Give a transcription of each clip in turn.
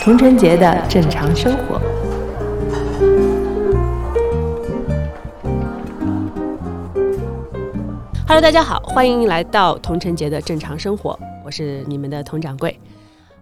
童晨杰的正常生活。Hello，大家好，欢迎来到童晨杰的正常生活，我是你们的童掌柜。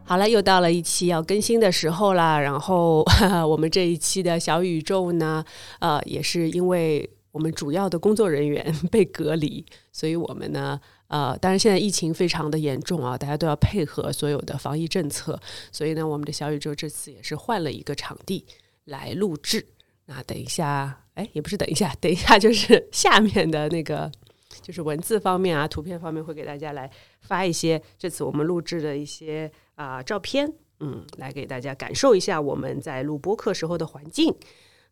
好了，又到了一期要更新的时候啦。然后 我们这一期的小宇宙呢，呃，也是因为我们主要的工作人员被隔离，所以我们呢。呃，当然现在疫情非常的严重啊，大家都要配合所有的防疫政策，所以呢，我们的小宇宙这次也是换了一个场地来录制。那等一下，哎，也不是等一下，等一下就是下面的那个，就是文字方面啊，图片方面会给大家来发一些这次我们录制的一些啊照片，嗯，来给大家感受一下我们在录播课时候的环境。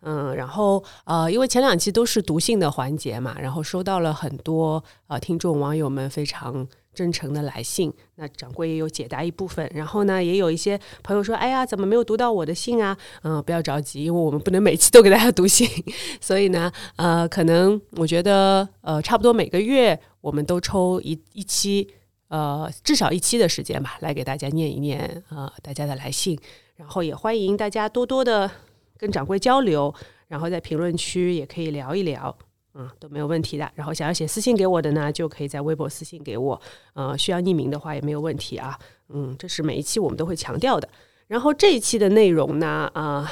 嗯，然后呃，因为前两期都是读信的环节嘛，然后收到了很多呃听众网友们非常真诚的来信，那掌柜也有解答一部分，然后呢，也有一些朋友说，哎呀，怎么没有读到我的信啊？嗯，不要着急，因为我们不能每期都给大家读信，所以呢，呃，可能我觉得呃，差不多每个月我们都抽一一期，呃，至少一期的时间吧，来给大家念一念呃大家的来信，然后也欢迎大家多多的。跟掌柜交流，然后在评论区也可以聊一聊，嗯，都没有问题的。然后想要写私信给我的呢，就可以在微博私信给我，呃，需要匿名的话也没有问题啊，嗯，这是每一期我们都会强调的。然后这一期的内容呢，啊，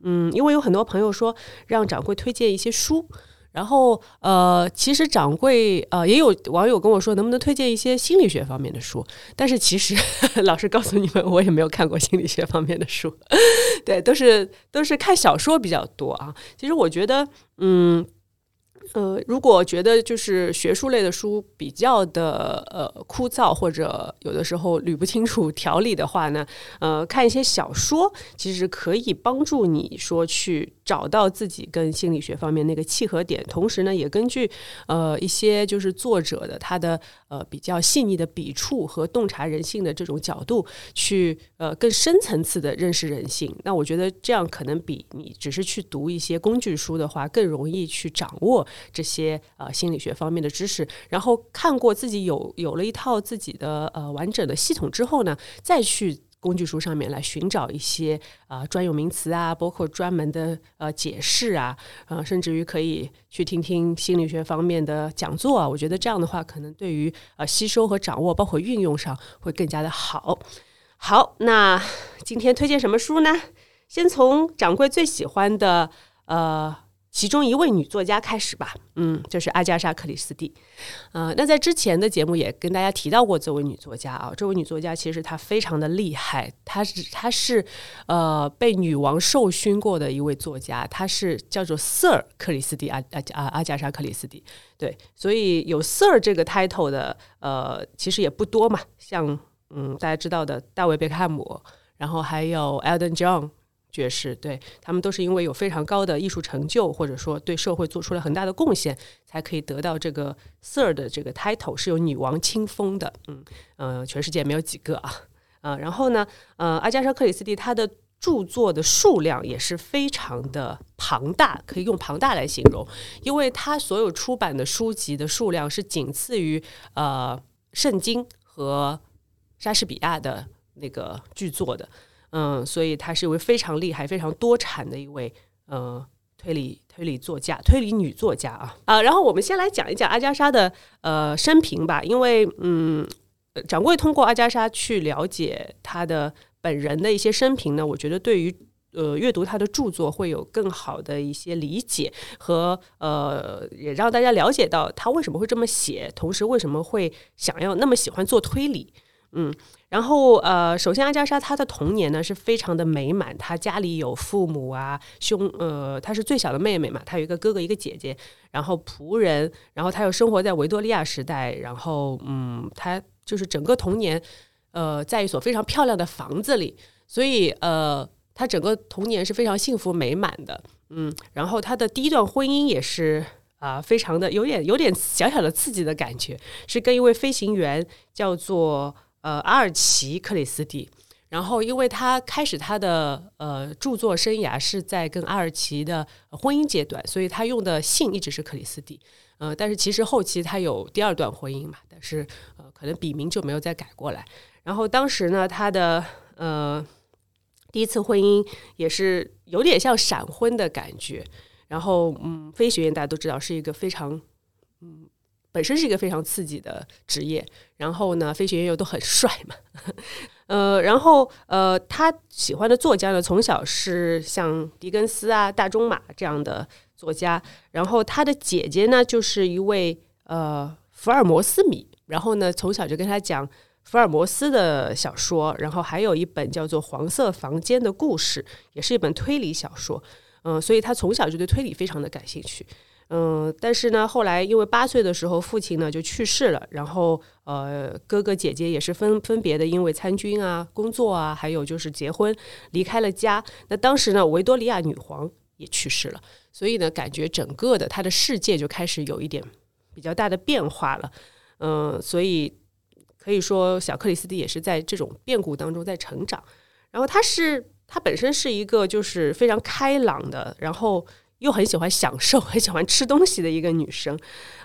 嗯，因为有很多朋友说让掌柜推荐一些书。然后，呃，其实掌柜，呃，也有网友跟我说，能不能推荐一些心理学方面的书？但是其实，老实告诉你们，我也没有看过心理学方面的书，对，都是都是看小说比较多啊。其实我觉得，嗯。呃，如果觉得就是学术类的书比较的呃枯燥，或者有的时候捋不清楚条理的话呢，呃，看一些小说其实可以帮助你说去找到自己跟心理学方面那个契合点，同时呢，也根据呃一些就是作者的他的呃比较细腻的笔触和洞察人性的这种角度去呃更深层次的认识人性。那我觉得这样可能比你只是去读一些工具书的话更容易去掌握。这些呃心理学方面的知识，然后看过自己有有了一套自己的呃完整的系统之后呢，再去工具书上面来寻找一些啊专有名词啊，包括专门的呃解释啊，呃甚至于可以去听听心理学方面的讲座啊。我觉得这样的话，可能对于呃吸收和掌握，包括运用上会更加的好。好，那今天推荐什么书呢？先从掌柜最喜欢的呃。其中一位女作家开始吧，嗯，就是阿加莎·克里斯蒂，呃，那在之前的节目也跟大家提到过这位女作家啊，这位女作家其实她非常的厉害，她是她是呃被女王授勋过的一位作家，她是叫做 Sir 克里斯蒂阿阿阿阿加莎·克里斯蒂，对，所以有 Sir 这个 title 的呃其实也不多嘛，像嗯大家知道的大卫·贝克汉姆，然后还有 Eldon John。爵士，对他们都是因为有非常高的艺术成就，或者说对社会做出了很大的贡献，才可以得到这个 Sir 的这个 title，是由女王亲封的。嗯嗯，全世界没有几个啊呃。然后呢，呃，阿加莎·克里斯蒂她的著作的数量也是非常的庞大，可以用庞大来形容，因为她所有出版的书籍的数量是仅次于呃圣经和莎士比亚的那个剧作的。嗯，所以她是一位非常厉害、非常多产的一位呃推理推理作家、推理女作家啊啊！然后我们先来讲一讲阿加莎的呃生平吧，因为嗯，掌柜通过阿加莎去了解她的本人的一些生平呢，我觉得对于呃阅读她的著作会有更好的一些理解和呃，也让大家了解到她为什么会这么写，同时为什么会想要那么喜欢做推理，嗯。然后，呃，首先阿加莎她的童年呢是非常的美满，她家里有父母啊，兄，呃，她是最小的妹妹嘛，她有一个哥哥一个姐姐，然后仆人，然后她又生活在维多利亚时代，然后，嗯，她就是整个童年，呃，在一所非常漂亮的房子里，所以，呃，她整个童年是非常幸福美满的，嗯，然后她的第一段婚姻也是啊，非常的有点有点小小的刺激的感觉，是跟一位飞行员叫做。呃，阿尔奇·克里斯蒂，然后，因为他开始他的呃著作生涯是在跟阿尔奇的婚姻阶段，所以他用的姓一直是克里斯蒂。呃，但是其实后期他有第二段婚姻嘛，但是呃可能笔名就没有再改过来。然后当时呢，他的呃第一次婚姻也是有点像闪婚的感觉。然后嗯，非学院大家都知道是一个非常嗯。本身是一个非常刺激的职业，然后呢，飞行员又都很帅嘛，呃，然后呃，他喜欢的作家呢，从小是像狄更斯啊、大仲马这样的作家，然后他的姐姐呢，就是一位呃福尔摩斯迷，然后呢，从小就跟他讲福尔摩斯的小说，然后还有一本叫做《黄色房间的故事》，也是一本推理小说，嗯，所以他从小就对推理非常的感兴趣。嗯，但是呢，后来因为八岁的时候父亲呢就去世了，然后呃哥哥姐姐也是分分别的因为参军啊、工作啊，还有就是结婚离开了家。那当时呢，维多利亚女皇也去世了，所以呢，感觉整个的他的世界就开始有一点比较大的变化了。嗯，所以可以说小克里斯蒂也是在这种变故当中在成长。然后他是他本身是一个就是非常开朗的，然后。又很喜欢享受，很喜欢吃东西的一个女生，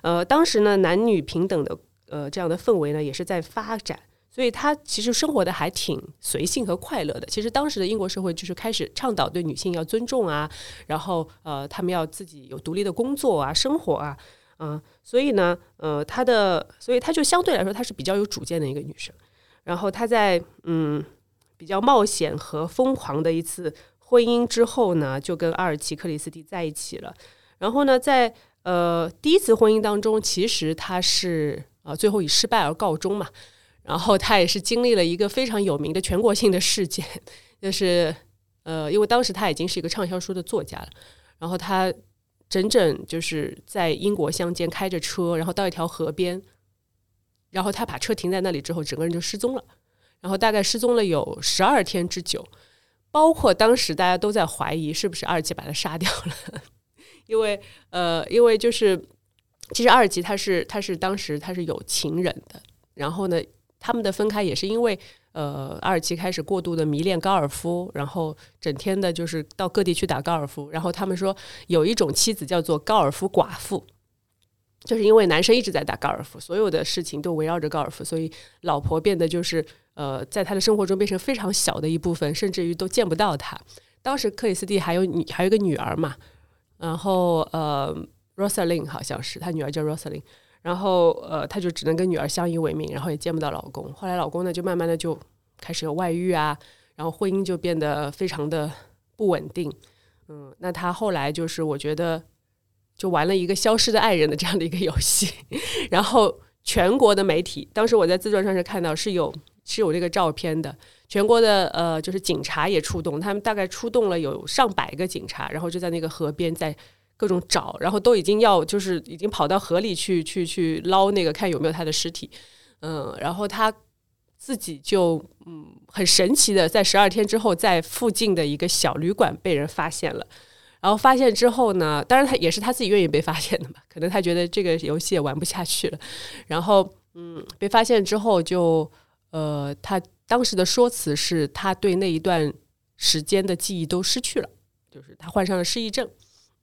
呃，当时呢，男女平等的呃这样的氛围呢也是在发展，所以她其实生活的还挺随性和快乐的。其实当时的英国社会就是开始倡导对女性要尊重啊，然后呃，她们要自己有独立的工作啊，生活啊，嗯，所以呢，呃，她的，所以她就相对来说她是比较有主见的一个女生。然后她在嗯比较冒险和疯狂的一次。婚姻之后呢，就跟阿尔奇克里斯蒂在一起了。然后呢，在呃第一次婚姻当中，其实他是啊最后以失败而告终嘛。然后他也是经历了一个非常有名的全国性的事件，就是呃因为当时他已经是一个畅销书的作家了。然后他整整就是在英国乡间开着车，然后到一条河边，然后他把车停在那里之后，整个人就失踪了。然后大概失踪了有十二天之久。包括当时大家都在怀疑是不是阿尔奇把他杀掉了，因为呃，因为就是其实阿尔奇他是他是当时他是有情人的，然后呢，他们的分开也是因为呃，阿尔奇开始过度的迷恋高尔夫，然后整天的就是到各地去打高尔夫，然后他们说有一种妻子叫做高尔夫寡妇。就是因为男生一直在打高尔夫，所有的事情都围绕着高尔夫，所以老婆变得就是呃，在他的生活中变成非常小的一部分，甚至于都见不到他。当时克里斯蒂还有女还有个女儿嘛，然后呃，Rosalind 好像是他女儿叫 Rosalind，然后呃，他就只能跟女儿相依为命，然后也见不到老公。后来老公呢，就慢慢的就开始有外遇啊，然后婚姻就变得非常的不稳定。嗯，那他后来就是我觉得。就玩了一个消失的爱人的这样的一个游戏，然后全国的媒体，当时我在自传上是看到是有是有这个照片的，全国的呃就是警察也出动，他们大概出动了有上百个警察，然后就在那个河边在各种找，然后都已经要就是已经跑到河里去去去捞那个看有没有他的尸体，嗯，然后他自己就嗯很神奇的在十二天之后在附近的一个小旅馆被人发现了。然后发现之后呢，当然他也是他自己愿意被发现的嘛，可能他觉得这个游戏也玩不下去了。然后，嗯，被发现之后就，呃，他当时的说辞是他对那一段时间的记忆都失去了，就是他患上了失忆症。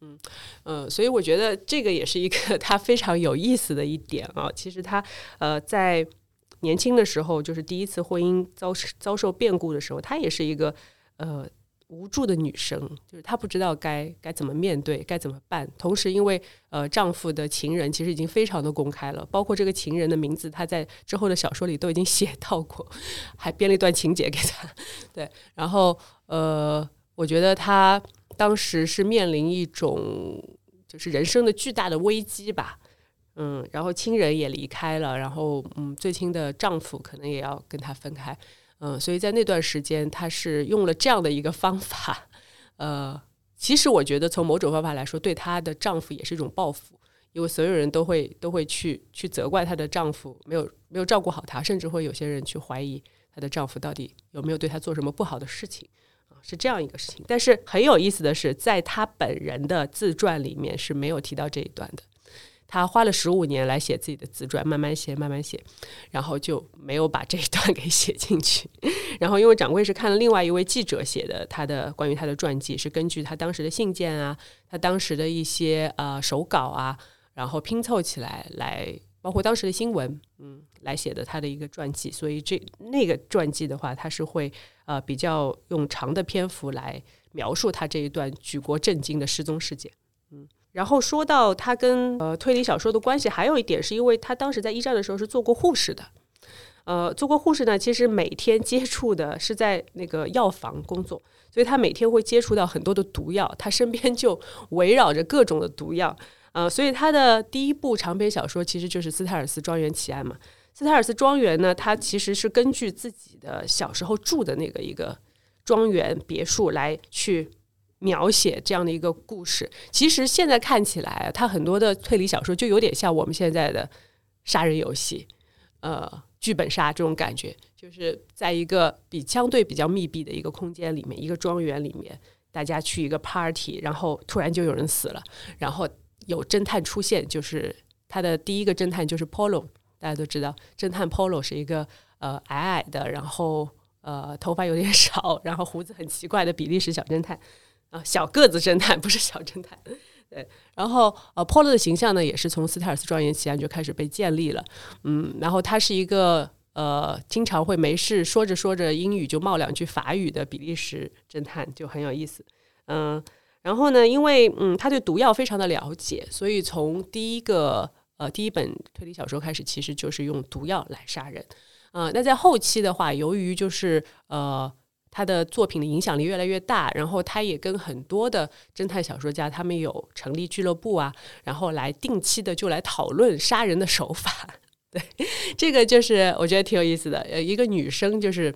嗯，呃，所以我觉得这个也是一个他非常有意思的一点啊。其实他呃在年轻的时候，就是第一次婚姻遭遭受变故的时候，他也是一个呃。无助的女生，就是她不知道该该怎么面对，该怎么办。同时，因为呃，丈夫的情人其实已经非常的公开了，包括这个情人的名字，她在之后的小说里都已经写到过，还编了一段情节给她。对，然后呃，我觉得她当时是面临一种就是人生的巨大的危机吧，嗯，然后亲人也离开了，然后嗯，最亲的丈夫可能也要跟她分开。嗯，所以在那段时间，她是用了这样的一个方法，呃，其实我觉得从某种方法来说，对她的丈夫也是一种报复，因为所有人都会都会去去责怪她的丈夫没有没有照顾好她，甚至会有些人去怀疑她的丈夫到底有没有对她做什么不好的事情啊，是这样一个事情。但是很有意思的是，在她本人的自传里面是没有提到这一段的，他花了十五年来写自己的自传，慢慢写，慢慢写，然后就没有把这一段给写进去。然后因为掌柜是看了另外一位记者写的他的关于他的传记，是根据他当时的信件啊，他当时的一些呃手稿啊，然后拼凑起来来。包括当时的新闻，嗯，来写的他的一个传记，所以这那个传记的话，他是会呃比较用长的篇幅来描述他这一段举国震惊的失踪事件，然后说到他跟呃推理小说的关系，还有一点是因为他当时在一战的时候是做过护士的，呃，做过护士呢，其实每天接触的是在那个药房工作，所以他每天会接触到很多的毒药，他身边就围绕着各种的毒药。呃，所以他的第一部长篇小说其实就是《斯泰尔斯庄园奇案》嘛。斯泰尔斯庄园呢，它其实是根据自己的小时候住的那个一个庄园别墅来去描写这样的一个故事。其实现在看起来，它很多的推理小说就有点像我们现在的杀人游戏，呃，剧本杀这种感觉，就是在一个比相对比较密闭的一个空间里面，一个庄园里面，大家去一个 party，然后突然就有人死了，然后。有侦探出现，就是他的第一个侦探就是 Polo，大家都知道，侦探 Polo 是一个呃矮矮的，然后呃头发有点少，然后胡子很奇怪的比利时小侦探啊，小个子侦探不是小侦探，对，然后呃 Polo 的形象呢也是从斯泰尔斯庄园奇案就开始被建立了，嗯，然后他是一个呃经常会没事说着说着英语就冒两句法语的比利时侦探，就很有意思，嗯。然后呢，因为嗯，他对毒药非常的了解，所以从第一个呃第一本推理小说开始，其实就是用毒药来杀人。啊，那在后期的话，由于就是呃他的作品的影响力越来越大，然后他也跟很多的侦探小说家他们有成立俱乐部啊，然后来定期的就来讨论杀人的手法。对，这个就是我觉得挺有意思的。呃，一个女生就是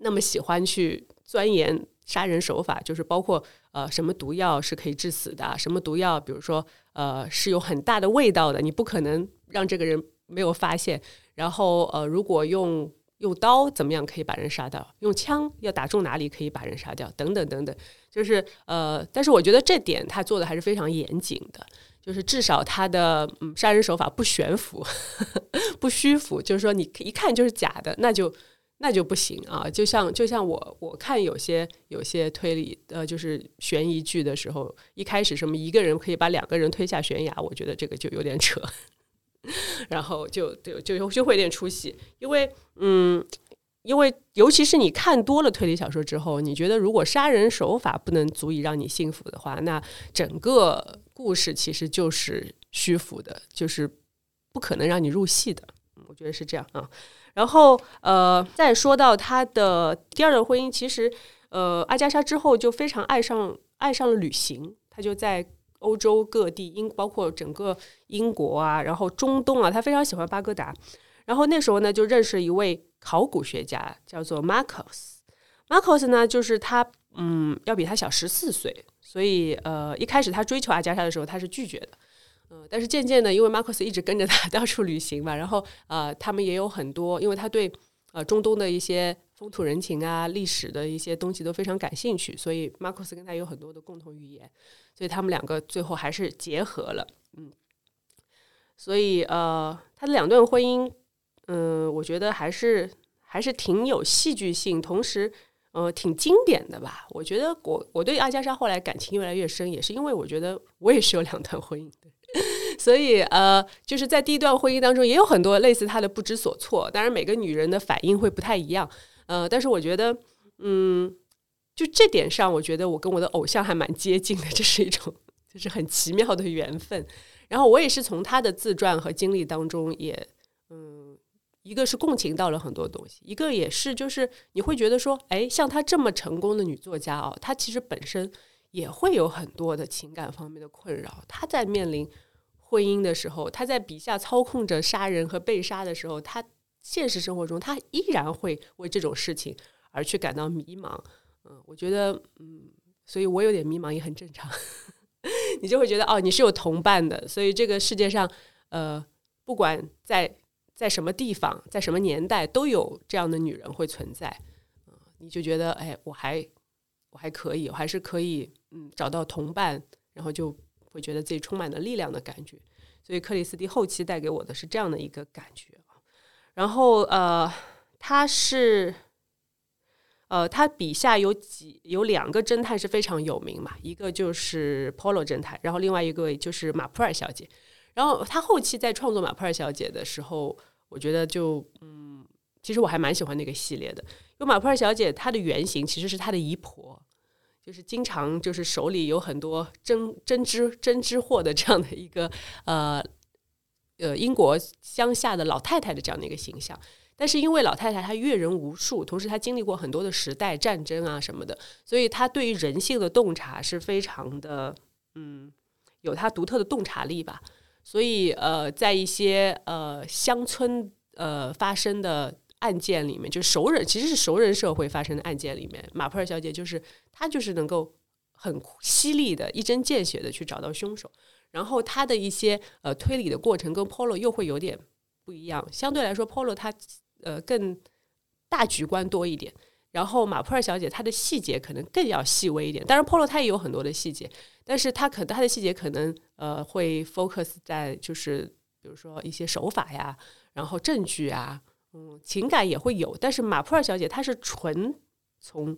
那么喜欢去钻研。杀人手法就是包括呃什么毒药是可以致死的，什么毒药，比如说呃是有很大的味道的，你不可能让这个人没有发现。然后呃如果用用刀怎么样可以把人杀掉，用枪要打中哪里可以把人杀掉，等等等等。就是呃，但是我觉得这点他做的还是非常严谨的，就是至少他的嗯杀人手法不悬浮，不虚浮，就是说你一看就是假的，那就。那就不行啊！就像就像我我看有些有些推理呃，就是悬疑剧的时候，一开始什么一个人可以把两个人推下悬崖，我觉得这个就有点扯，然后就就就就会有点出戏，因为嗯，因为尤其是你看多了推理小说之后，你觉得如果杀人手法不能足以让你信服的话，那整个故事其实就是虚浮的，就是不可能让你入戏的。我觉得是这样啊。然后，呃，再说到他的第二段婚姻，其实，呃，阿加莎之后就非常爱上爱上了旅行，他就在欧洲各地，英包括整个英国啊，然后中东啊，他非常喜欢巴格达。然后那时候呢，就认识了一位考古学家，叫做 Marcos。Marcos 呢，就是他，嗯，要比他小十四岁，所以，呃，一开始他追求阿加莎的时候，他是拒绝的。嗯，但是渐渐的，因为马克思一直跟着他到处旅行嘛，然后呃，他们也有很多，因为他对呃中东的一些风土人情啊、历史的一些东西都非常感兴趣，所以马克思跟他有很多的共同语言，所以他们两个最后还是结合了。嗯，所以呃，他的两段婚姻，嗯，我觉得还是还是挺有戏剧性，同时呃挺经典的吧。我觉得我我对阿加莎后来感情越来越深，也是因为我觉得我也是有两段婚姻的。所以，呃，就是在第一段婚姻当中，也有很多类似她的不知所措。当然，每个女人的反应会不太一样，呃，但是我觉得，嗯，就这点上，我觉得我跟我的偶像还蛮接近的，这是一种就是很奇妙的缘分。然后我也是从她的自传和经历当中，也，嗯，一个是共情到了很多东西，一个也是就是你会觉得说，哎，像她这么成功的女作家哦，她其实本身。也会有很多的情感方面的困扰。她在面临婚姻的时候，他在笔下操控着杀人和被杀的时候，他现实生活中他依然会为这种事情而去感到迷茫。嗯，我觉得，嗯，所以我有点迷茫也很正常。你就会觉得，哦，你是有同伴的。所以这个世界上，呃，不管在在什么地方，在什么年代，都有这样的女人会存在。嗯，你就觉得，哎，我还我还可以，我还是可以。嗯，找到同伴，然后就会觉得自己充满了力量的感觉。所以克里斯蒂后期带给我的是这样的一个感觉然后呃，他是呃，他笔下有几有两个侦探是非常有名嘛，一个就是 Polo 侦探，然后另外一个就是马普尔小姐。然后他后期在创作马普尔小姐的时候，我觉得就嗯，其实我还蛮喜欢那个系列的，因为马普尔小姐她的原型其实是她的姨婆。就是经常就是手里有很多针针织针织货的这样的一个呃呃英国乡下的老太太的这样的一个形象，但是因为老太太她阅人无数，同时她经历过很多的时代战争啊什么的，所以她对于人性的洞察是非常的嗯有她独特的洞察力吧。所以呃在一些呃乡村呃发生的。案件里面，就熟人，其实是熟人社会发生的案件里面，马普尔小姐就是她，就是能够很犀利的一针见血的去找到凶手，然后她的一些呃推理的过程跟 Polo 又会有点不一样，相对来说 Polo 她呃更大局观多一点，然后马普尔小姐她的细节可能更要细微一点，当然 Polo 她也有很多的细节，但是她可她的细节可能呃会 focus 在就是比如说一些手法呀，然后证据啊。情感也会有，但是马普尔小姐她是纯从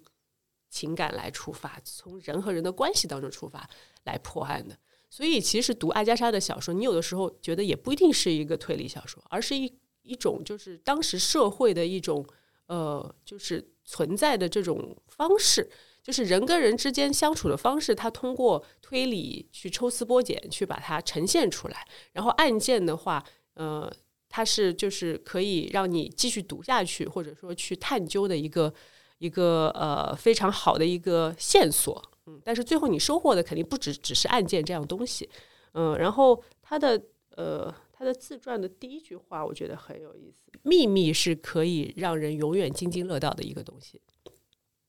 情感来出发，从人和人的关系当中出发来破案的。所以，其实读阿加莎的小说，你有的时候觉得也不一定是一个推理小说，而是一一种就是当时社会的一种呃，就是存在的这种方式，就是人跟人之间相处的方式，他通过推理去抽丝剥茧，去把它呈现出来。然后案件的话，呃。它是就是可以让你继续读下去，或者说去探究的一个一个呃非常好的一个线索，嗯，但是最后你收获的肯定不只只是案件这样东西，嗯，然后他的呃他的自传的第一句话我觉得很有意思，秘密是可以让人永远津津乐道的一个东西。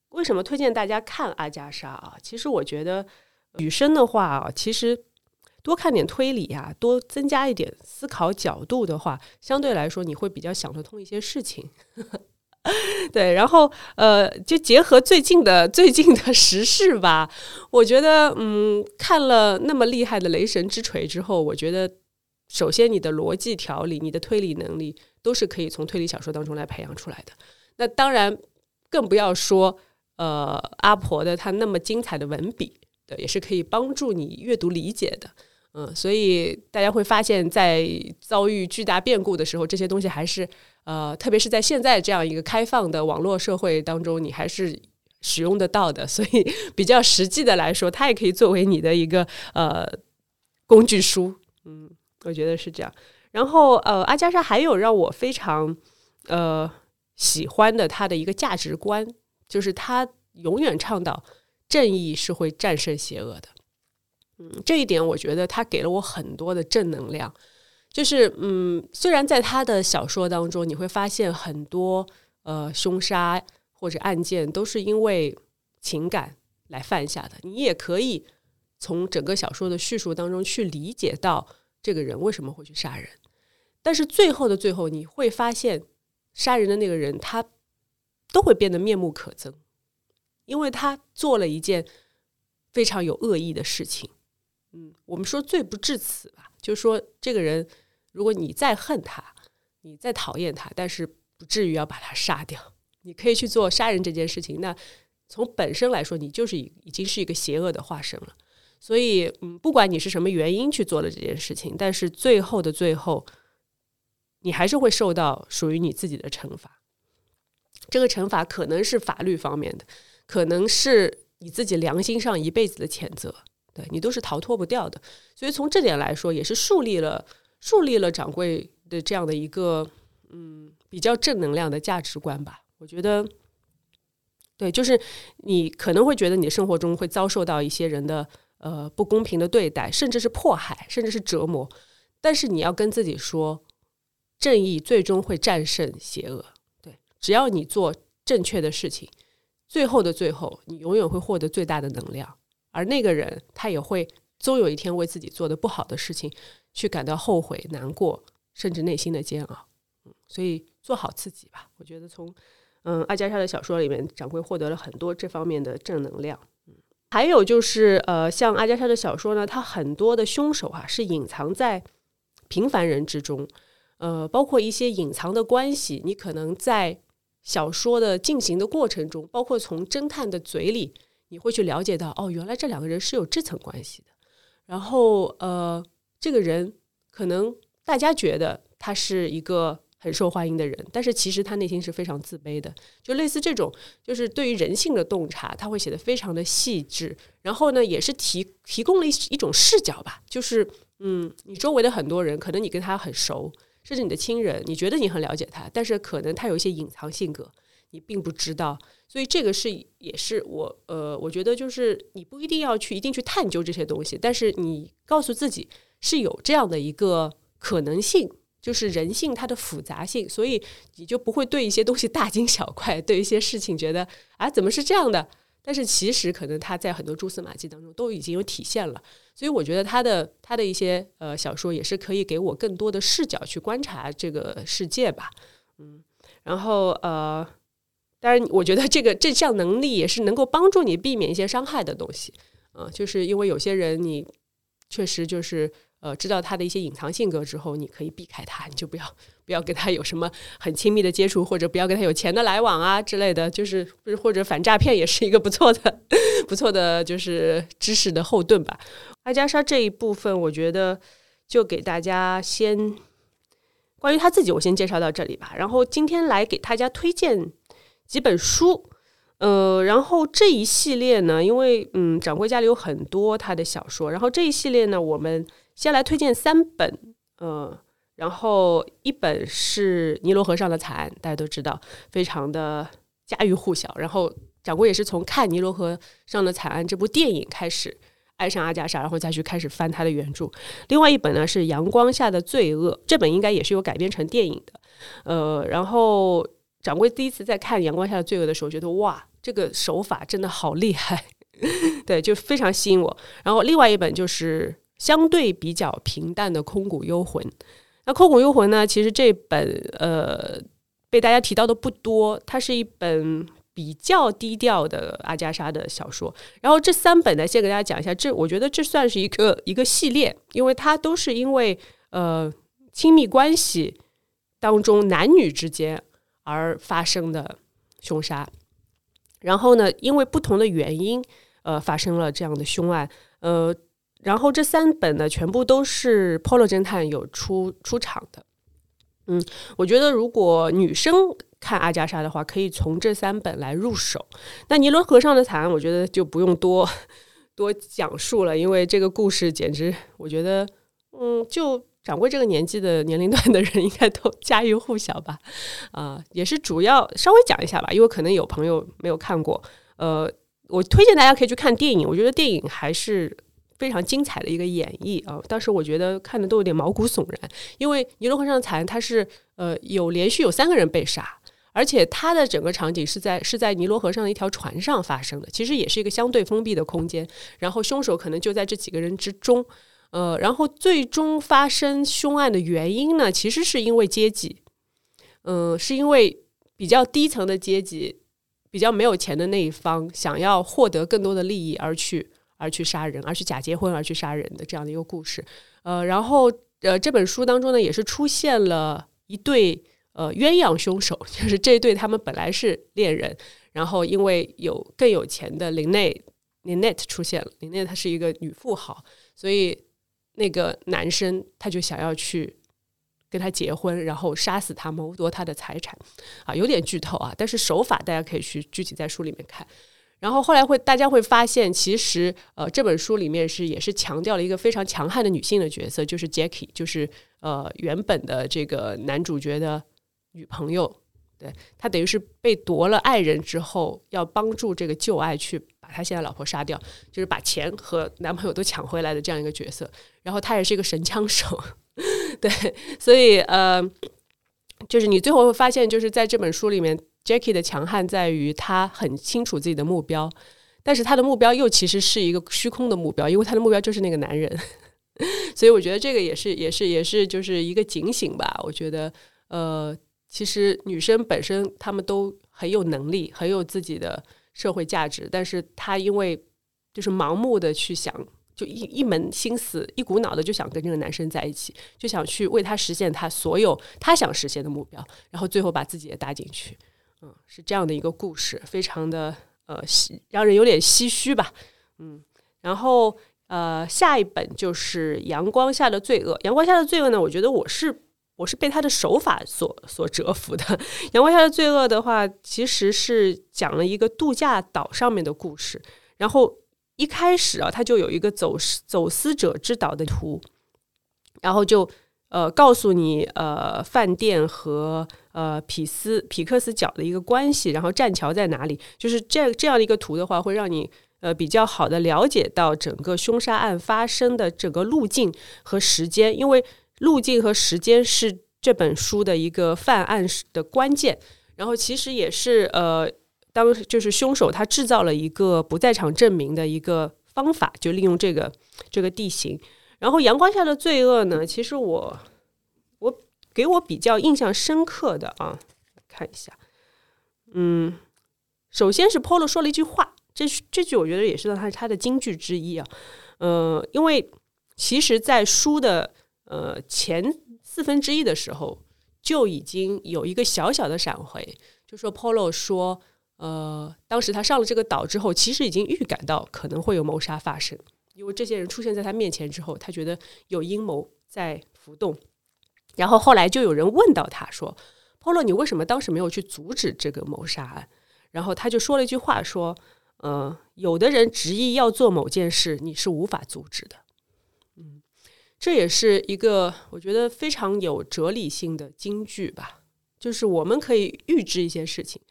为什么推荐大家看阿加莎啊？其实我觉得女生的话啊，其实。多看点推理呀，多增加一点思考角度的话，相对来说你会比较想得通一些事情。对，然后呃，就结合最近的最近的时事吧，我觉得嗯，看了那么厉害的《雷神之锤》之后，我觉得首先你的逻辑条理、你的推理能力都是可以从推理小说当中来培养出来的。那当然，更不要说呃阿婆的她那么精彩的文笔，对，也是可以帮助你阅读理解的。嗯，所以大家会发现，在遭遇巨大变故的时候，这些东西还是呃，特别是在现在这样一个开放的网络社会当中，你还是使用得到的。所以比较实际的来说，它也可以作为你的一个呃工具书。嗯，我觉得是这样。然后呃，阿加莎还有让我非常呃喜欢的他的一个价值观，就是他永远倡导正义是会战胜邪恶的。嗯，这一点我觉得他给了我很多的正能量。就是，嗯，虽然在他的小说当中，你会发现很多呃凶杀或者案件都是因为情感来犯下的，你也可以从整个小说的叙述当中去理解到这个人为什么会去杀人。但是最后的最后，你会发现杀人的那个人他都会变得面目可憎，因为他做了一件非常有恶意的事情。嗯，我们说罪不至此吧，就是说这个人，如果你再恨他，你再讨厌他，但是不至于要把他杀掉。你可以去做杀人这件事情，那从本身来说，你就是已已经是一个邪恶的化身了。所以，嗯，不管你是什么原因去做了这件事情，但是最后的最后，你还是会受到属于你自己的惩罚。这个惩罚可能是法律方面的，可能是你自己良心上一辈子的谴责。对你都是逃脱不掉的，所以从这点来说，也是树立了树立了掌柜的这样的一个嗯比较正能量的价值观吧。我觉得，对，就是你可能会觉得你的生活中会遭受到一些人的呃不公平的对待，甚至是迫害，甚至是折磨，但是你要跟自己说，正义最终会战胜邪恶。对，只要你做正确的事情，最后的最后，你永远会获得最大的能量。而那个人，他也会终有一天为自己做的不好的事情去感到后悔、难过，甚至内心的煎熬。嗯，所以做好自己吧。我觉得从嗯阿加莎的小说里面，掌柜获得了很多这方面的正能量。嗯，还有就是呃，像阿加莎的小说呢，它很多的凶手啊是隐藏在平凡人之中，呃，包括一些隐藏的关系，你可能在小说的进行的过程中，包括从侦探的嘴里，你会去了解到，哦，原来这两个人是有这层关系的。然后，呃，这个人可能大家觉得他是一个很受欢迎的人，但是其实他内心是非常自卑的。就类似这种，就是对于人性的洞察，他会写的非常的细致。然后呢，也是提提供了一一种视角吧，就是嗯，你周围的很多人，可能你跟他很熟，甚至你的亲人，你觉得你很了解他，但是可能他有一些隐藏性格，你并不知道。所以这个是也是我呃，我觉得就是你不一定要去一定去探究这些东西，但是你告诉自己是有这样的一个可能性，就是人性它的复杂性，所以你就不会对一些东西大惊小怪，对一些事情觉得啊怎么是这样的？但是其实可能他在很多蛛丝马迹当中都已经有体现了，所以我觉得他的他的一些呃小说也是可以给我更多的视角去观察这个世界吧，嗯，然后呃。当然，我觉得这个这项能力也是能够帮助你避免一些伤害的东西，啊，就是因为有些人你确实就是呃知道他的一些隐藏性格之后，你可以避开他，你就不要不要跟他有什么很亲密的接触，或者不要跟他有钱的来往啊之类的，就是或者反诈骗也是一个不错的不错的就是知识的后盾吧。阿加莎这一部分，我觉得就给大家先关于他自己，我先介绍到这里吧。然后今天来给大家推荐。几本书，呃，然后这一系列呢，因为嗯，掌柜家里有很多他的小说，然后这一系列呢，我们先来推荐三本，呃，然后一本是《尼罗河上的惨案》，大家都知道，非常的家喻户晓。然后掌柜也是从看《尼罗河上的惨案》这部电影开始爱上阿加莎，然后再去开始翻他的原著。另外一本呢是《阳光下的罪恶》，这本应该也是有改编成电影的，呃，然后。掌柜第一次在看《阳光下的罪恶》的时候，觉得哇，这个手法真的好厉害，对，就非常吸引我。然后另外一本就是相对比较平淡的《空谷幽魂》。那《空谷幽魂》呢，其实这本呃被大家提到的不多，它是一本比较低调的阿加莎的小说。然后这三本呢，先给大家讲一下，这我觉得这算是一个一个系列，因为它都是因为呃亲密关系当中男女之间。而发生的凶杀，然后呢，因为不同的原因，呃，发生了这样的凶案，呃，然后这三本呢，全部都是 Polo 侦探有出出场的。嗯，我觉得如果女生看阿加莎的话，可以从这三本来入手。那尼罗河上的惨案，我觉得就不用多 多讲述了，因为这个故事简直，我觉得，嗯，就。掌柜这个年纪的年龄段的人应该都家喻户晓吧？啊，也是主要稍微讲一下吧，因为可能有朋友没有看过。呃，我推荐大家可以去看电影，我觉得电影还是非常精彩的一个演绎啊。当时我觉得看的都有点毛骨悚然，因为尼罗河上惨案它是呃有连续有三个人被杀，而且它的整个场景是在是在尼罗河上的一条船上发生的，其实也是一个相对封闭的空间，然后凶手可能就在这几个人之中。呃，然后最终发生凶案的原因呢，其实是因为阶级，嗯，是因为比较低层的阶级，比较没有钱的那一方想要获得更多的利益而去而去杀人，而去假结婚而去杀人的这样的一个故事。呃，然后呃这本书当中呢，也是出现了一对呃鸳鸯凶手，就是这一对他们本来是恋人，然后因为有更有钱的林内林内出现了，林内她是一个女富豪，所以。那个男生他就想要去跟他结婚，然后杀死他，谋夺他的财产，啊，有点剧透啊，但是手法大家可以去具体在书里面看。然后后来会大家会发现，其实呃这本书里面是也是强调了一个非常强悍的女性的角色，就是 Jackie，就是呃原本的这个男主角的女朋友，对他等于是被夺了爱人之后，要帮助这个旧爱去。他现在老婆杀掉，就是把钱和男朋友都抢回来的这样一个角色。然后他也是一个神枪手，对，所以呃，就是你最后会发现，就是在这本书里面，Jackie 的强悍在于他很清楚自己的目标，但是他的目标又其实是一个虚空的目标，因为他的目标就是那个男人。所以我觉得这个也是也是也是就是一个警醒吧。我觉得呃，其实女生本身她们都很有能力，很有自己的。社会价值，但是他因为就是盲目的去想就一一门心思、一股脑的就想跟这个男生在一起，就想去为他实现他所有他想实现的目标，然后最后把自己也搭进去。嗯，是这样的一个故事，非常的呃，让人有点唏嘘吧。嗯，然后呃，下一本就是《阳光下的罪恶》。《阳光下的罪恶》呢，我觉得我是我是被他的手法所所折服的。《阳光下的罪恶》的话，其实是讲了一个度假岛上面的故事。然后一开始啊，他就有一个走走私者之岛的图，然后就呃告诉你呃饭店和。呃，匹斯匹克斯角的一个关系，然后栈桥在哪里？就是这这样的一个图的话，会让你呃比较好的了解到整个凶杀案发生的整个路径和时间，因为路径和时间是这本书的一个犯案的关键。然后其实也是呃，当就是凶手他制造了一个不在场证明的一个方法，就利用这个这个地形。然后阳光下的罪恶呢，其实我我。给我比较印象深刻的啊，看一下，嗯，首先是 Polo 说了一句话，这这句我觉得也是他他的金句之一啊，呃，因为其实，在书的呃前四分之一的时候，就已经有一个小小的闪回，就说 Polo 说，呃，当时他上了这个岛之后，其实已经预感到可能会有谋杀发生，因为这些人出现在他面前之后，他觉得有阴谋在浮动。然后后来就有人问到他说：“Polo，你为什么当时没有去阻止这个谋杀案？”然后他就说了一句话说：“呃，有的人执意要做某件事，你是无法阻止的。”这也是一个我觉得非常有哲理性的金句吧。就是我们可以预知一些事情，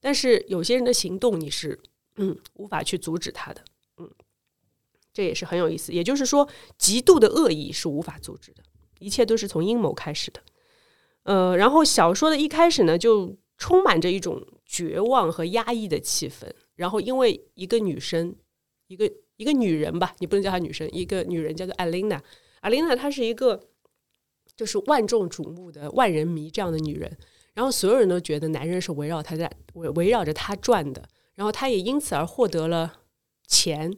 但是有些人的行动你是嗯无法去阻止他的。嗯，这也是很有意思。也就是说，极度的恶意是无法阻止的。一切都是从阴谋开始的，呃，然后小说的一开始呢，就充满着一种绝望和压抑的气氛。然后，因为一个女生，一个一个女人吧，你不能叫她女生，一个女人叫做艾琳娜。阿琳娜她是一个就是万众瞩目的万人迷这样的女人。然后所有人都觉得男人是围绕她在围围绕着她转的。然后她也因此而获得了钱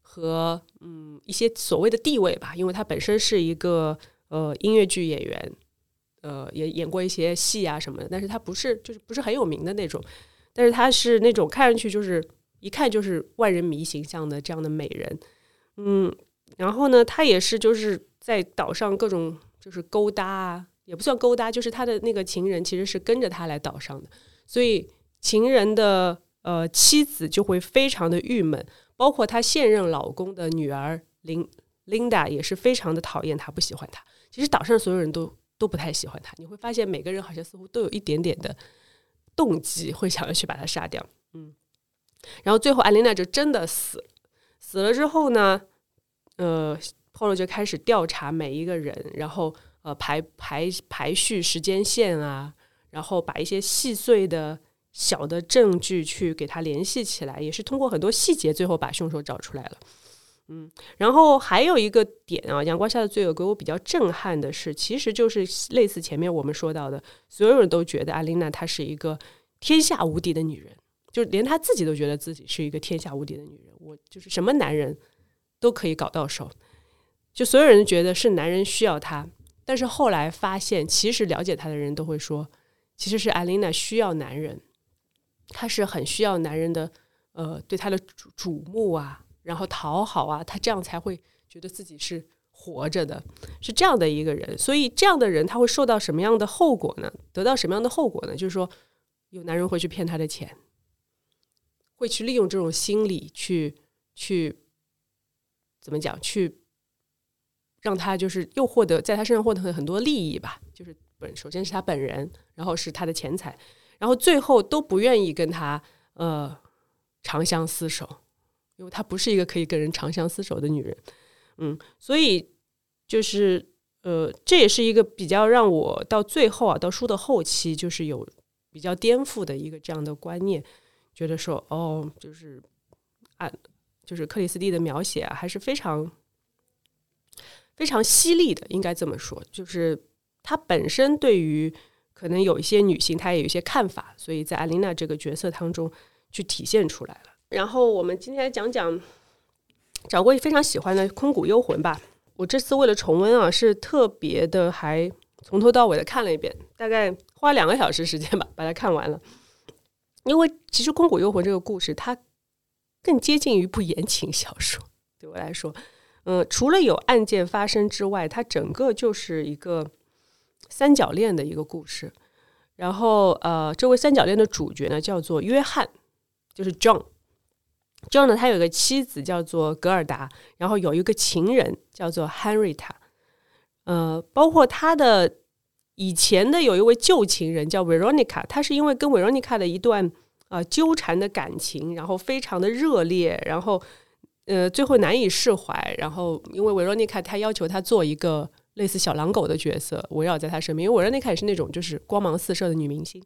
和嗯一些所谓的地位吧，因为她本身是一个。呃，音乐剧演员，呃，也演过一些戏啊什么的，但是她不是，就是不是很有名的那种，但是她是那种看上去就是一看就是万人迷形象的这样的美人，嗯，然后呢，他也是就是在岛上各种就是勾搭啊，也不算勾搭，就是他的那个情人其实是跟着他来岛上的，所以情人的呃妻子就会非常的郁闷，包括他现任老公的女儿琳琳达也是非常的讨厌他，不喜欢他。其实岛上所有人都都不太喜欢他，你会发现每个人好像似乎都有一点点的动机，会想要去把他杀掉。嗯，然后最后艾琳娜就真的死死了之后呢，呃，Polo 就开始调查每一个人，然后呃排排排序时间线啊，然后把一些细碎的小的证据去给他联系起来，也是通过很多细节，最后把凶手找出来了。嗯，然后还有一个点啊，阳光下的罪恶给我比较震撼的是，其实就是类似前面我们说到的，所有人都觉得阿琳娜她是一个天下无敌的女人，就连她自己都觉得自己是一个天下无敌的女人，我就是什么男人都可以搞到手，就所有人觉得是男人需要她，但是后来发现，其实了解她的人都会说，其实是艾琳娜需要男人，她是很需要男人的，呃，对她的瞩瞩目啊。然后讨好啊，他这样才会觉得自己是活着的，是这样的一个人。所以这样的人他会受到什么样的后果呢？得到什么样的后果呢？就是说，有男人会去骗他的钱，会去利用这种心理去去怎么讲？去让他就是又获得在他身上获得很多利益吧。就是本首先是他本人，然后是他的钱财，然后最后都不愿意跟他呃长相厮守。因为她不是一个可以跟人长相厮守的女人，嗯，所以就是呃，这也是一个比较让我到最后啊，到书的后期，就是有比较颠覆的一个这样的观念，觉得说哦，就是啊就是克里斯蒂的描写啊，还是非常非常犀利的，应该这么说，就是她本身对于可能有一些女性，她也有一些看法，所以在艾琳娜这个角色当中去体现出来了。然后我们今天来讲讲找过非常喜欢的《空谷幽魂》吧。我这次为了重温啊，是特别的，还从头到尾的看了一遍，大概花两个小时时间吧，把它看完了。因为其实《空谷幽魂》这个故事，它更接近于一部言情小说，对我来说，嗯，除了有案件发生之外，它整个就是一个三角恋的一个故事。然后，呃，这位三角恋的主角呢，叫做约翰，就是 John。John 呢，他有个妻子叫做格尔达，然后有一个情人叫做 Henrietta。呃，包括他的以前的有一位旧情人叫 Veronica，他是因为跟 Veronica 的一段啊纠缠的感情，然后非常的热烈，然后呃最后难以释怀，然后因为维罗妮卡，她要求他做一个类似小狼狗的角色，围绕在他身边，因为维罗妮卡也是那种就是光芒四射的女明星，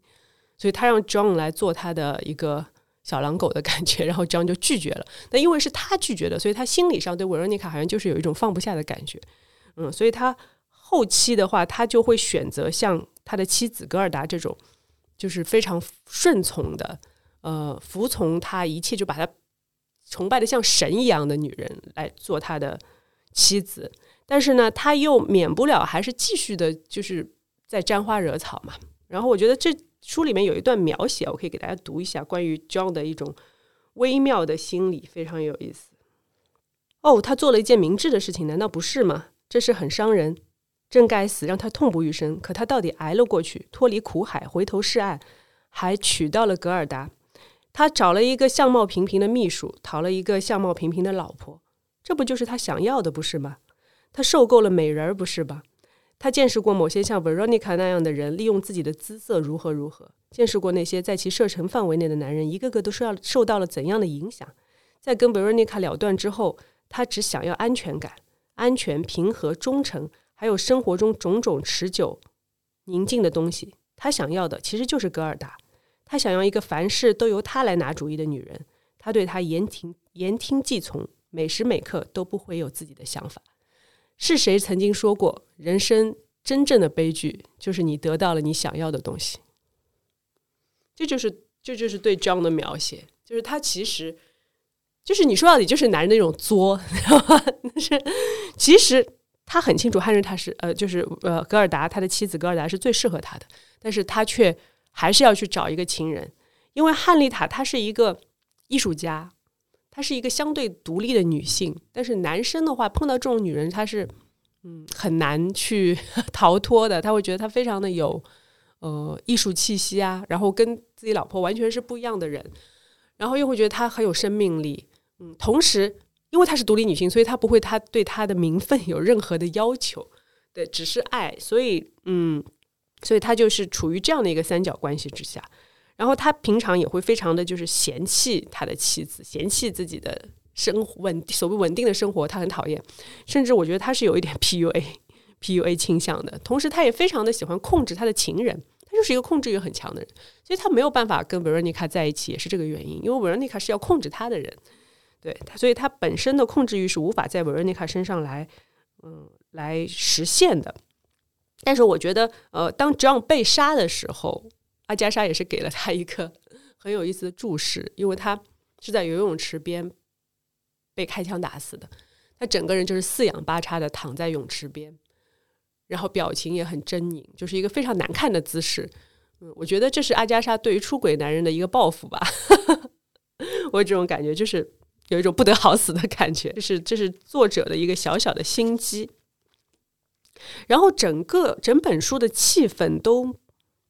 所以他让 John 来做他的一个小狼狗的感觉，然后 John 就拒绝了。那因为是他拒绝的，所以他心理上对维罗妮卡好像就是有一种放不下的感觉，嗯，所以他。后期的话，他就会选择像他的妻子格尔达这种，就是非常顺从的，呃，服从他一切，就把他崇拜的像神一样的女人来做他的妻子。但是呢，他又免不了还是继续的，就是在沾花惹草嘛。然后我觉得这书里面有一段描写，我可以给大家读一下，关于 John 的一种微妙的心理，非常有意思。哦，他做了一件明智的事情，难道不是吗？这是很伤人。真该死，让他痛不欲生。可他到底挨了过去，脱离苦海，回头是岸，还娶到了格尔达。他找了一个相貌平平的秘书，讨了一个相貌平平的老婆。这不就是他想要的，不是吗？他受够了美人儿，不是吧？他见识过某些像 Veronica 那样的人利用自己的姿色如何如何，见识过那些在其射程范围内的男人一个个都受到受到了怎样的影响。在跟 Veronica 了断之后，他只想要安全感、安全、平和、忠诚。还有生活中种种持久、宁静的东西，他想要的其实就是格尔达。他想要一个凡事都由他来拿主意的女人，他对他言听言听计从，每时每刻都不会有自己的想法。是谁曾经说过，人生真正的悲剧就是你得到了你想要的东西？这就是这就是对 John 的描写，就是他其实就是你说到底就是男人那种作，知道吗？是其实。他很清楚汉瑞他是呃，就是呃，格尔达他的妻子格尔达是最适合他的，但是他却还是要去找一个情人，因为汉丽塔她是一个艺术家，她是一个相对独立的女性，但是男生的话碰到这种女人，他是嗯很难去 逃脱的，他会觉得她非常的有呃艺术气息啊，然后跟自己老婆完全是不一样的人，然后又会觉得她很有生命力，嗯，同时。因为她是独立女性，所以她不会，她对她的名分有任何的要求，对，只是爱，所以，嗯，所以他就是处于这样的一个三角关系之下。然后他平常也会非常的就是嫌弃他的妻子，嫌弃自己的生活稳所谓稳定的生活，他很讨厌，甚至我觉得他是有一点 PUA，PUA 倾向的。同时，他也非常的喜欢控制他的情人，他就是一个控制欲很强的人，所以他没有办法跟维罗妮卡在一起，也是这个原因，因为维罗妮卡是要控制他的人。对，所以他本身的控制欲是无法在维罗妮卡身上来，嗯，来实现的。但是我觉得，呃，当 John 被杀的时候，阿加莎也是给了他一个 很有意思的注释，因为他是在游泳池边被开枪打死的，他整个人就是四仰八叉的躺在泳池边，然后表情也很狰狞，就是一个非常难看的姿势。嗯，我觉得这是阿加莎对于出轨男人的一个报复吧。我有这种感觉，就是。有一种不得好死的感觉，这是这是作者的一个小小的心机。然后整个整本书的气氛都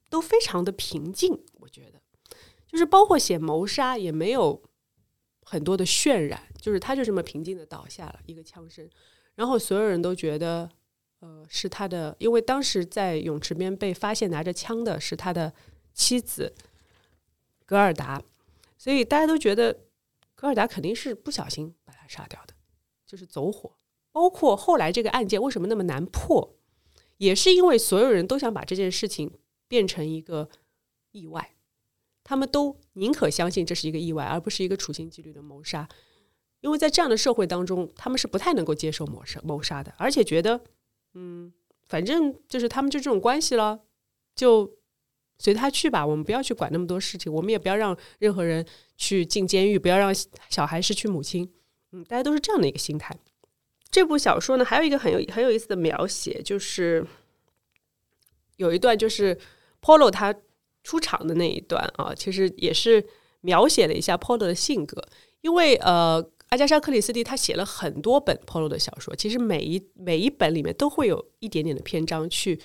都非常的平静，我觉得，就是包括写谋杀也没有很多的渲染，就是他就这么平静的倒下了一个枪声，然后所有人都觉得，呃，是他的，因为当时在泳池边被发现拿着枪的是他的妻子格尔达，所以大家都觉得。格尔达肯定是不小心把他杀掉的，就是走火。包括后来这个案件为什么那么难破，也是因为所有人都想把这件事情变成一个意外，他们都宁可相信这是一个意外，而不是一个处心积虑的谋杀。因为在这样的社会当中，他们是不太能够接受谋杀谋杀的，而且觉得，嗯，反正就是他们就这种关系了，就。随他去吧，我们不要去管那么多事情，我们也不要让任何人去进监狱，不要让小孩失去母亲。嗯，大家都是这样的一个心态。这部小说呢，还有一个很有很有意思的描写，就是有一段就是 Polo 他出场的那一段啊，其实也是描写了一下 Polo 的性格，因为呃。阿加莎·克里斯蒂他写了很多本 Polo 的小说，其实每一每一本里面都会有一点点的篇章去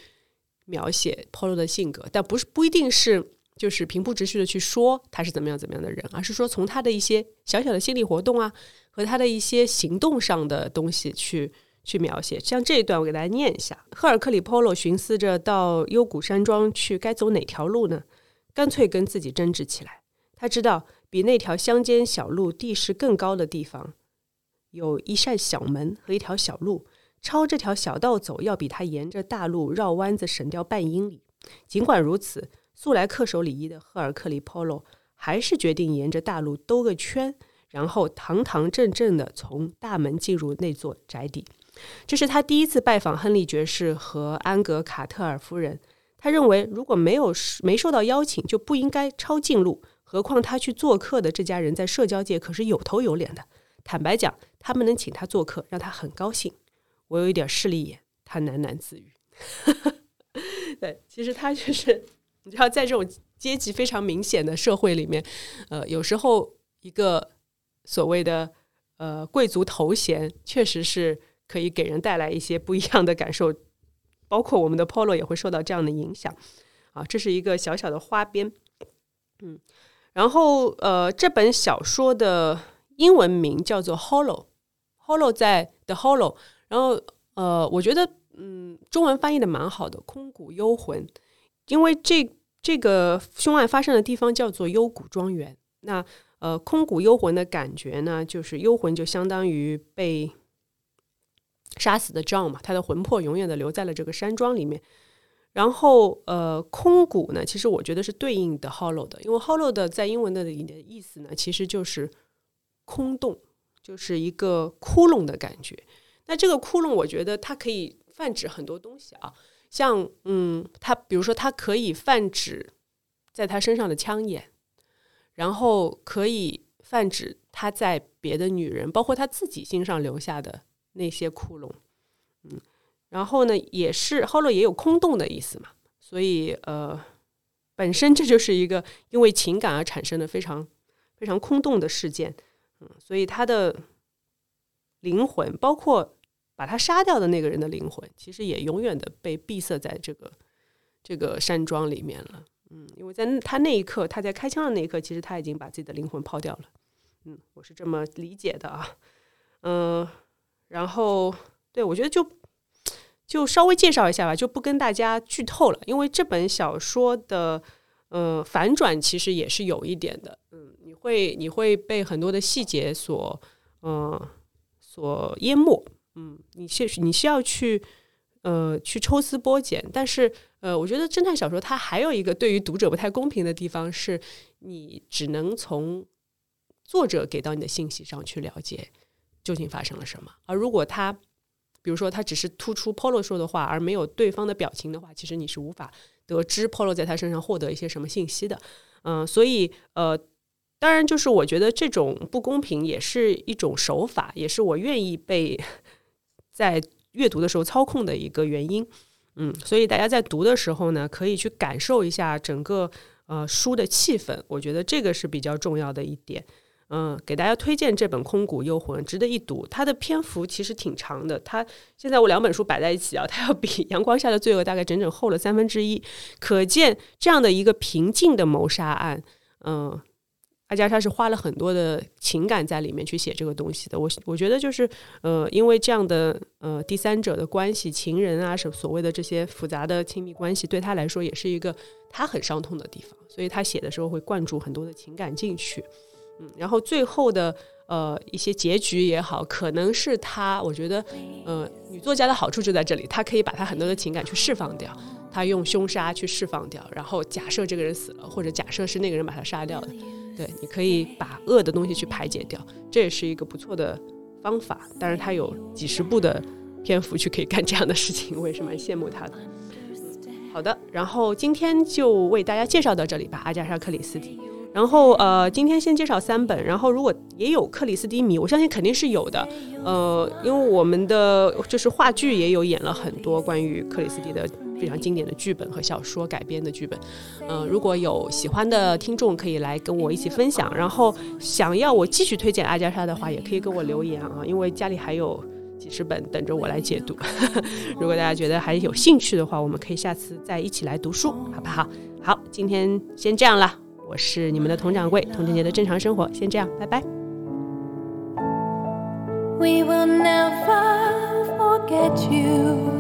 描写 Polo 的性格，但不是不一定是就是平铺直叙的去说他是怎么样怎么样的人，而是说从他的一些小小的心理活动啊和他的一些行动上的东西去去描写。像这一段，我给大家念一下：赫尔克里 Polo 寻思着到幽谷山庄去，该走哪条路呢？干脆跟自己争执起来。他知道。比那条乡间小路地势更高的地方，有一扇小门和一条小路。抄这条小道走，要比他沿着大路绕弯子省掉半英里。尽管如此，素来恪守礼仪的赫尔克里·波洛还是决定沿着大路兜个圈，然后堂堂正正地从大门进入那座宅邸。这是他第一次拜访亨利爵士和安格卡特尔夫人。他认为，如果没有没受到邀请，就不应该抄近路。何况他去做客的这家人在社交界可是有头有脸的。坦白讲，他们能请他做客，让他很高兴。我有一点势利眼，他喃喃自语。对，其实他就是你知道，在这种阶级非常明显的社会里面，呃，有时候一个所谓的呃贵族头衔，确实是可以给人带来一些不一样的感受。包括我们的 Polo 也会受到这样的影响。啊，这是一个小小的花边。嗯。然后，呃，这本小说的英文名叫做《Hollow》，Hollow 在 The Hollow。然后，呃，我觉得，嗯，中文翻译的蛮好的，《空谷幽魂》。因为这这个凶案发生的地方叫做幽谷庄园。那，呃，空谷幽魂的感觉呢，就是幽魂就相当于被杀死的 John 嘛，他的魂魄永远的留在了这个山庄里面。然后，呃，空谷呢，其实我觉得是对应的 hollow 的，因为 hollow 的在英文的里的意思呢，其实就是空洞，就是一个窟窿的感觉。那这个窟窿，我觉得它可以泛指很多东西啊，像，嗯，他比如说它可以泛指在他身上的枪眼，然后可以泛指他在别的女人，包括他自己心上留下的那些窟窿，嗯。然后呢，也是 hollow 也有空洞的意思嘛，所以呃，本身这就是一个因为情感而产生的非常非常空洞的事件，嗯，所以他的灵魂，包括把他杀掉的那个人的灵魂，其实也永远的被闭塞在这个这个山庄里面了，嗯，因为在他那一刻，他在开枪的那一刻，其实他已经把自己的灵魂抛掉了，嗯，我是这么理解的啊，嗯，然后对我觉得就。就稍微介绍一下吧，就不跟大家剧透了，因为这本小说的呃反转其实也是有一点的，嗯，你会你会被很多的细节所嗯所淹没，嗯，你需你需要去呃去抽丝剥茧，但是呃，我觉得侦探小说它还有一个对于读者不太公平的地方，是你只能从作者给到你的信息上去了解究竟发生了什么，而如果他。比如说，他只是突出 Polo 说的话，而没有对方的表情的话，其实你是无法得知 Polo 在他身上获得一些什么信息的。嗯，所以呃，当然，就是我觉得这种不公平也是一种手法，也是我愿意被在阅读的时候操控的一个原因。嗯，所以大家在读的时候呢，可以去感受一下整个呃书的气氛，我觉得这个是比较重要的一点。嗯，给大家推荐这本《空谷幽魂》，值得一读。它的篇幅其实挺长的，它现在我两本书摆在一起啊，它要比《阳光下的罪恶》大概整整厚了三分之一。可见这样的一个平静的谋杀案，嗯，阿加莎是花了很多的情感在里面去写这个东西的。我我觉得就是，呃，因为这样的呃第三者的关系，情人啊，什所谓的这些复杂的亲密关系，对他来说也是一个他很伤痛的地方，所以他写的时候会灌注很多的情感进去。嗯，然后最后的呃一些结局也好，可能是他，我觉得，呃，女作家的好处就在这里，她可以把她很多的情感去释放掉，她用凶杀去释放掉，然后假设这个人死了，或者假设是那个人把他杀掉的，对，你可以把恶的东西去排解掉，这也是一个不错的方法。但是，他有几十部的篇幅去可以干这样的事情，我也是蛮羡慕他的。好的，然后今天就为大家介绍到这里吧，阿加莎·克里斯蒂。然后呃，今天先介绍三本，然后如果也有克里斯蒂迷，我相信肯定是有的。呃，因为我们的就是话剧也有演了很多关于克里斯蒂的非常经典的剧本和小说改编的剧本。嗯，如果有喜欢的听众，可以来跟我一起分享。然后想要我继续推荐阿加莎的话，也可以给我留言啊，因为家里还有几十本等着我来解读。如果大家觉得还有兴趣的话，我们可以下次再一起来读书，好不好？好，今天先这样了。我是你们的佟掌柜，佟春杰的正常生活，先这样，拜拜。We will never forget you.